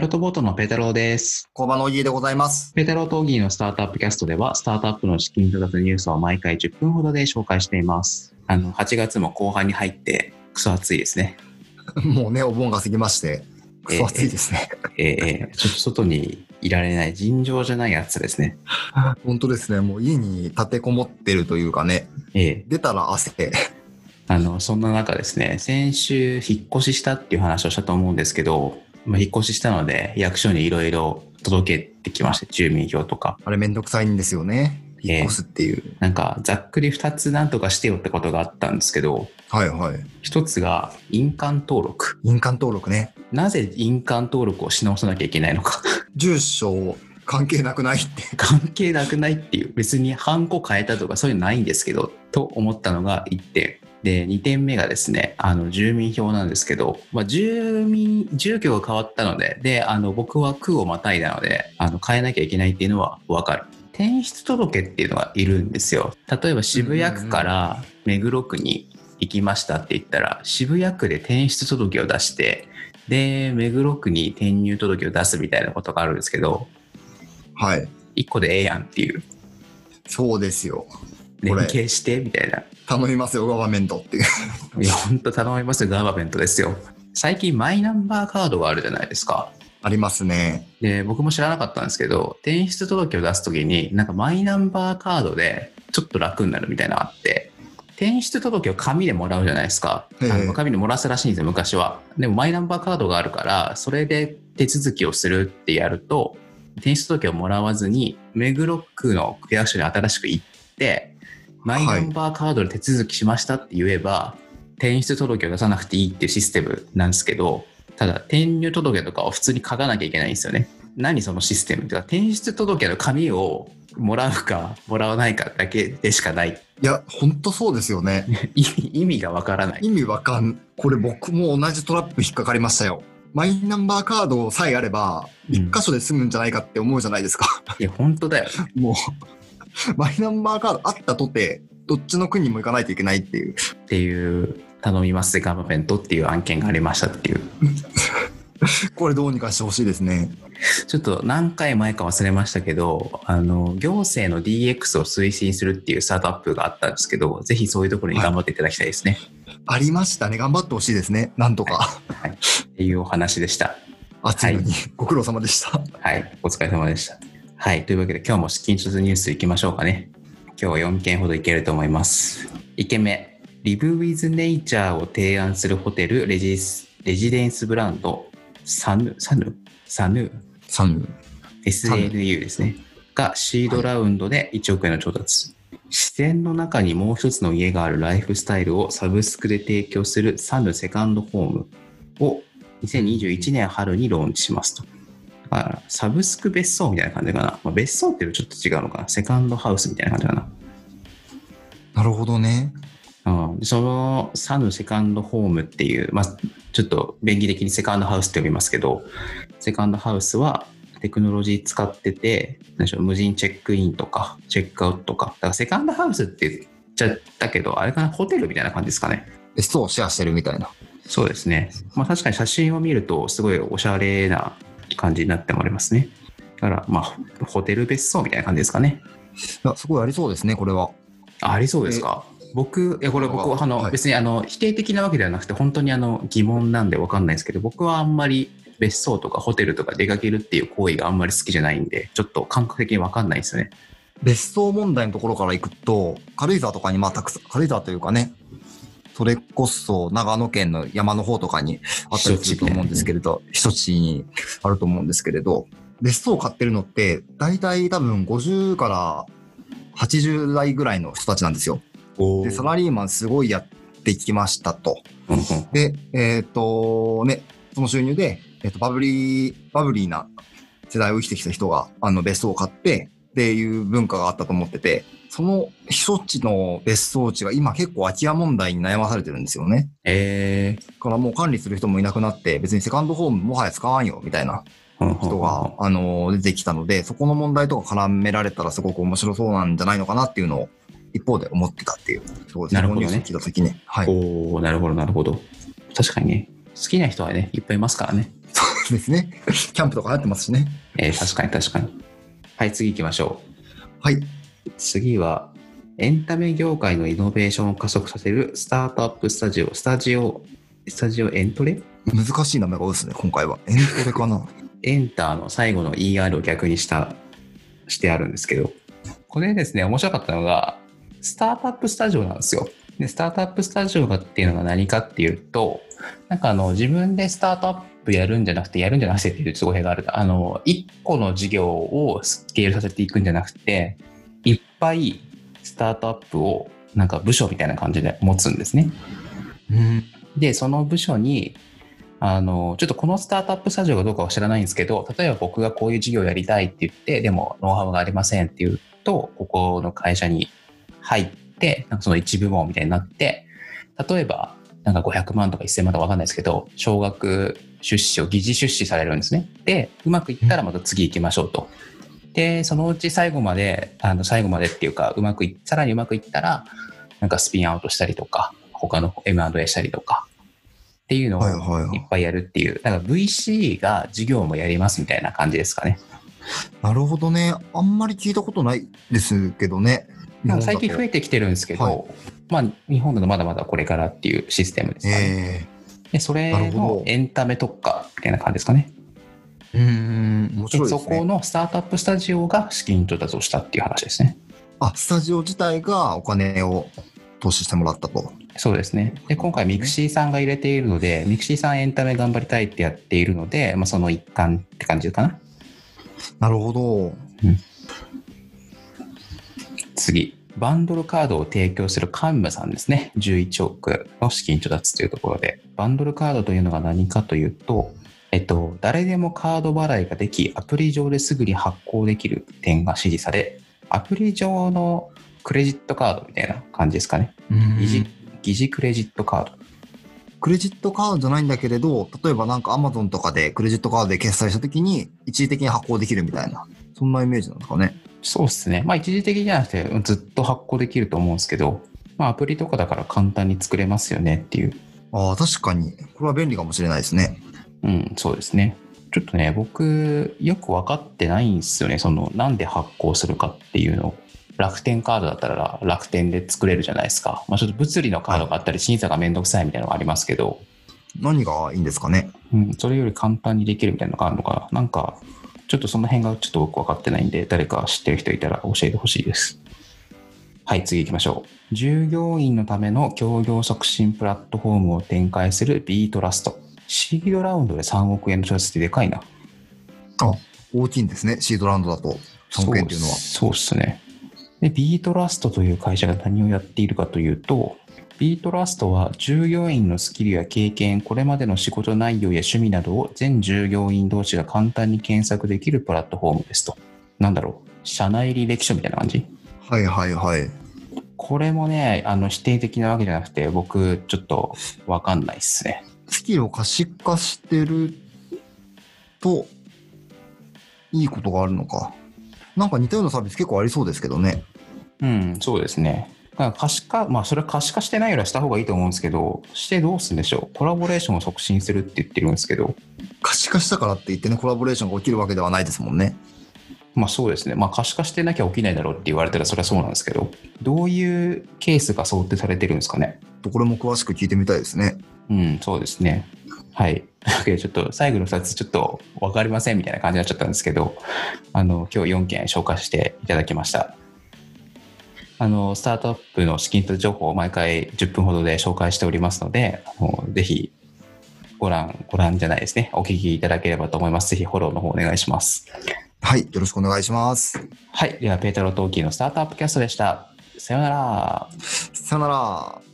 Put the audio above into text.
イロットボートのペータローです。工場のおぎでございます。ペータローとオギーのスタートアップキャストでは、スタートアップの資金調達ニュースを毎回10分ほどで紹介しています。あの、8月も後半に入って、クソ暑いですね。もうね、お盆が過ぎまして、くそ暑いですね。えーえーちょっと外にいられない、尋常じゃない暑さですね。本当ですね、もう家に立てこもってるというかね、え出たら汗。ーあの、そんな中ですね、先週引っ越ししたっていう話をしたと思うんですけど、まあ、引っ越ししたので、役所にいろいろ届けてきまして、住民票とか。あれめんどくさいんですよね。ええ引っ越すっていう。なんか、ざっくり2つなんとかしてよってことがあったんですけど、はいはい。一つが印鑑登録。印鑑登録ね。なぜ印鑑登録をし直さなきゃいけないのか。住所関係なくないって。関係なくないっていう。別にハンコ変えたとかそういうのないんですけど、と思ったのが1点。で、2点目がですね、あの、住民票なんですけど、まあ、住民、住居が変わったので、で、あの、僕は区をまたいだので、あの、変えなきゃいけないっていうのはわかる。転出届っていうのがいるんですよ。例えば渋谷区から目黒区に行きましたって言ったら、渋谷区で転出届を出して、で、目黒区に転入届を出すみたいなことがあるんですけど、はい。1個でええやんっていう。そうですよ。連携してみたいな。頼みますよ、ガバメントっていう。いや、本当頼みますよ、ガーバメントですよ。最近マイナンバーカードがあるじゃないですか。ありますね。で、僕も知らなかったんですけど、転出届を出すときに、なんかマイナンバーカードでちょっと楽になるみたいなのがあって、転出届を紙でもらうじゃないですか。あええの紙でもらすらしいんですよ、昔は。でもマイナンバーカードがあるから、それで手続きをするってやると、転出届をもらわずに、目黒区の区役所に新しく行って、マイナンバーカードで手続きしましたって言えば、転出届を出さなくていいっていうシステムなんですけど、ただ転入届とかを普通に書かなきゃいけないんですよね。何そのシステムっていうか、転出届の紙をもらうかもらわないかだけでしかない。いや、ほんとそうですよね。意味がわからない。意味わかん。これ僕も同じトラップ引っかかりましたよ。マイナンバーカードさえあれば、うん一箇所で済むんじゃないかって思うじゃないですか。いや、本当だよ。もう、マイナンバーカードあったとて、どっちの国にも行かないといけないっていう。っていう、頼みますガバメントっていう案件がありましたっていう。これどうにかしてほしいですね。ちょっと何回前か忘れましたけど、あの、行政の DX を推進するっていうスタートアップがあったんですけど、ぜひそういうところに頑張っていただきたいですね。ありましたね。頑張ってほしいですね。なんとか。はい。っていうお話でした。暑いのに、ご苦労様でした。はい。お疲れ様でした。はい。というわけで今日も資金調達ニュースいきましょうかね。今日は4件ほどいけると思います。1件目。Live with Nature を提案するホテルレジスレジデンスブランドサヌサヌサヌサン SNU ですね。がシードラウンドで1億円の調達。自然の中にもう一つの家があるライフスタイルをサブスクで提供するサヌセカンドホームを2021年春にローンチしますと。だからサブスク別荘みたいな感じかな。まあ、別荘っていうとちょっと違うのかな。セカンドハウスみたいな感じかな。なるほどね。うん、そのサヌセカンドホームっていう、まあ、ちょっと便宜的にセカンドハウスって呼びますけど、セカンドハウスはテクノロジー使ってて、何でしょう無人チェックインとか、チェックアウトとか、だからセカンドハウスって言っちゃったけど、あれかな、ホテルみたいな感じですかね。別荘をシェアしてるみたいな。そうですね。まあ確かに写真を見ると、すごいおしゃれな感じになっておりますね。だから、まあ、ホテル別荘みたいな感じですかね。いや、すごいありそうですね、これは。あありそうですか？僕、いや、これ僕は、あの、はい別にあの、否定的なわけではなくて、本当にあの、疑問なんでわかんないですけど、僕はあんまり別荘とかホテルとか出かけるっていう行為があんまり好きじゃないんで、ちょっと感覚的にわかんないですよね。別荘問題のところから行くと、軽井沢とかにまあたくさん、軽井沢というかね、それこそ長野県の山の方とかにあったりすると思うんですけれど、一地にあると思うんですけれど、別荘を買ってるのって、大体多分50から80代ぐらいの人たちなんですよ。おで、サラリーマンすごいやってきましたと。で、えっ、と、ね、その収入で、えっ、と、バブリー、バブリーな世代を生きてきた人が、あの、別荘を買って、っていう文化があったと思ってて、その避暑地の別荘地が今結構空き家問題に悩まされてるんですよね。えだからもう管理する人もいなくなって、別にセカンドホームもはや使わんよ、みたいなー、人が、あの、出てきたので、そこの問題とか絡められたらすごく面白そうなんじゃないのかなっていうのを、一方で思ってたっていう。そうですなるほどね聞いた時ね。はい。おーなるほど、なるほど。確かにね、好きな人はね、いっぱいいますからね。ですね。キャンプとか流行ってますしね。えー確かに確かに。はい、次行きましょはい。う。次は、エンタメ業界のイノベーションを加速させるスタートアップスタジオ、スタジオ、スタジオエントレ？難しい名前が多いですね、今回は。エントレかな？エンターの最後の ER を逆にした、してあるんですけど、これですね、面白かったのが、スタートアップスタジオなんですよ。で、スタートアップスタジオがっていうのが何かっていうと、なんかあの、自分でスタートアップやるんじゃなくて、やるんじゃなくてっていうすごいがある。あの、一個の事業をスケールさせていくんじゃなくて、いっぱいスタートアップをなんか部署みたいな感じで持つんですね。うん。で、その部署に、あの、ちょっとこのスタートアップスタジオがどうかは知らないんですけど、例えば僕がこういう事業をやりたいって言って、でもノウハウがありませんって言うと、ここの会社に入って、なんかその一部門みたいになって、例えば、なんか500万とか1000万とかわかんないですけど、少額出資を疑似出資されるんですね。で、うまくいったらまた次行きましょうと。で、そのうち最後まで、あの、最後までっていうか、うまくい、さらにうまくいったら、なんかスピンアウトしたりとか、他の M&A したりとか、っていうのをはいはいはいいっぱいやるっていう、だから VC が事業もやりますみたいな感じですかね。なるほどね。あんまり聞いたことないですけどね。まあ最近増えててきてるんですけど、はいまあ日本だとまだまだこれからっていうシステムですかね。えでそれのエンタメ特化みたいな感じですかね。えうーん、面で白ね。そこのスタートアップスタジオが資金調達をしたっていう話ですね。あ、スタジオ自体がお金を投資してもらったと。そうですね。で、今回ミクシーさんが入れているので、ミクシーさんエンタメ頑張りたいってやっているので、まあ、その一環って感じかな。なるほど。次。バンドルカードを提供するカンムさんですね。11億の資金調達というところで。バンドルカードというのが何かというと、えっと、誰でもカード払いができ、アプリ上ですぐに発行できる点が支持され、アプリ上のクレジットカードみたいな感じですかね。疑似疑似クレジットカード。クレジットカードじゃないんだけれど、例えばなんか Amazon とかでクレジットカードで決済したときに一時的に発行できるみたいな、そんなイメージなんですかね。そうですね。まあ一時的じゃなくてずっと発行できると思うんですけど、まあアプリとかだから簡単に作れますよねっていう。ああ、確かに。これは便利かもしれないですね。うん、そうですね。ちょっとね、僕よく分かってないんですよね。そのなんで発行するかっていうのを。楽天カードだったら楽天で作れるじゃないですか。まあちょっと物理のカードがあったり審査がめんどくさいみたいなのがありますけど、何がいいんですかね。うん、それより簡単にできるみたいなのがあるのかな。なんか、ちょっとその辺がちょっと僕分かってないんで、誰か知ってる人いたら教えてほしいです。はい、次行きましょう。従業員のための協業促進プラットフォームを展開する B トラスト。シードラウンドで3億円の調達ってでかいな。あ、大きいんですね。シードラウンドだと。3億円っていうのは。そうっすね。で、B トラストという会社が何をやっているかというと、B トラストは従業員のスキルや経験、これまでの仕事内容や趣味などを全従業員同士が簡単に検索できるプラットフォームですと。なんだろう、社内履歴書みたいな感じ？はいはいはい。これもね、あの否定的なわけじゃなくて、僕ちょっとわかんないっすね。スキルを可視化してると、いいことがあるのか。なんか似たようなサービス結構ありそうですけどね。うん、そうですね。だから可視化、まあそれは可視化してないよりはした方がいいと思うんですけど、してどうするんでしょう？コラボレーションを促進するって言ってるんですけど、可視化したからって言ってね、コラボレーションが起きるわけではないですもんね。まあそうですね。まあ可視化してなきゃ起きないだろうって言われたらそれはそうなんですけど、どういうケースが想定されてるんですかね？これも詳しく聞いてみたいですね。うん、そうですね。はい。ちょっと最後の2つちょっと分かりませんみたいな感じになっちゃったんですけど、あの、今日4件紹介していただきました。あの、スタートアップの資金調達情報を毎回10分ほどで紹介しておりますので、あのぜひご覧、ご覧じゃないですね。お聞きいただければと思います。ぜひフォローの方お願いします。はい、よろしくお願いします。はい。では、ペータロートーキーのスタートアップキャストでした。さようなら。さよなら。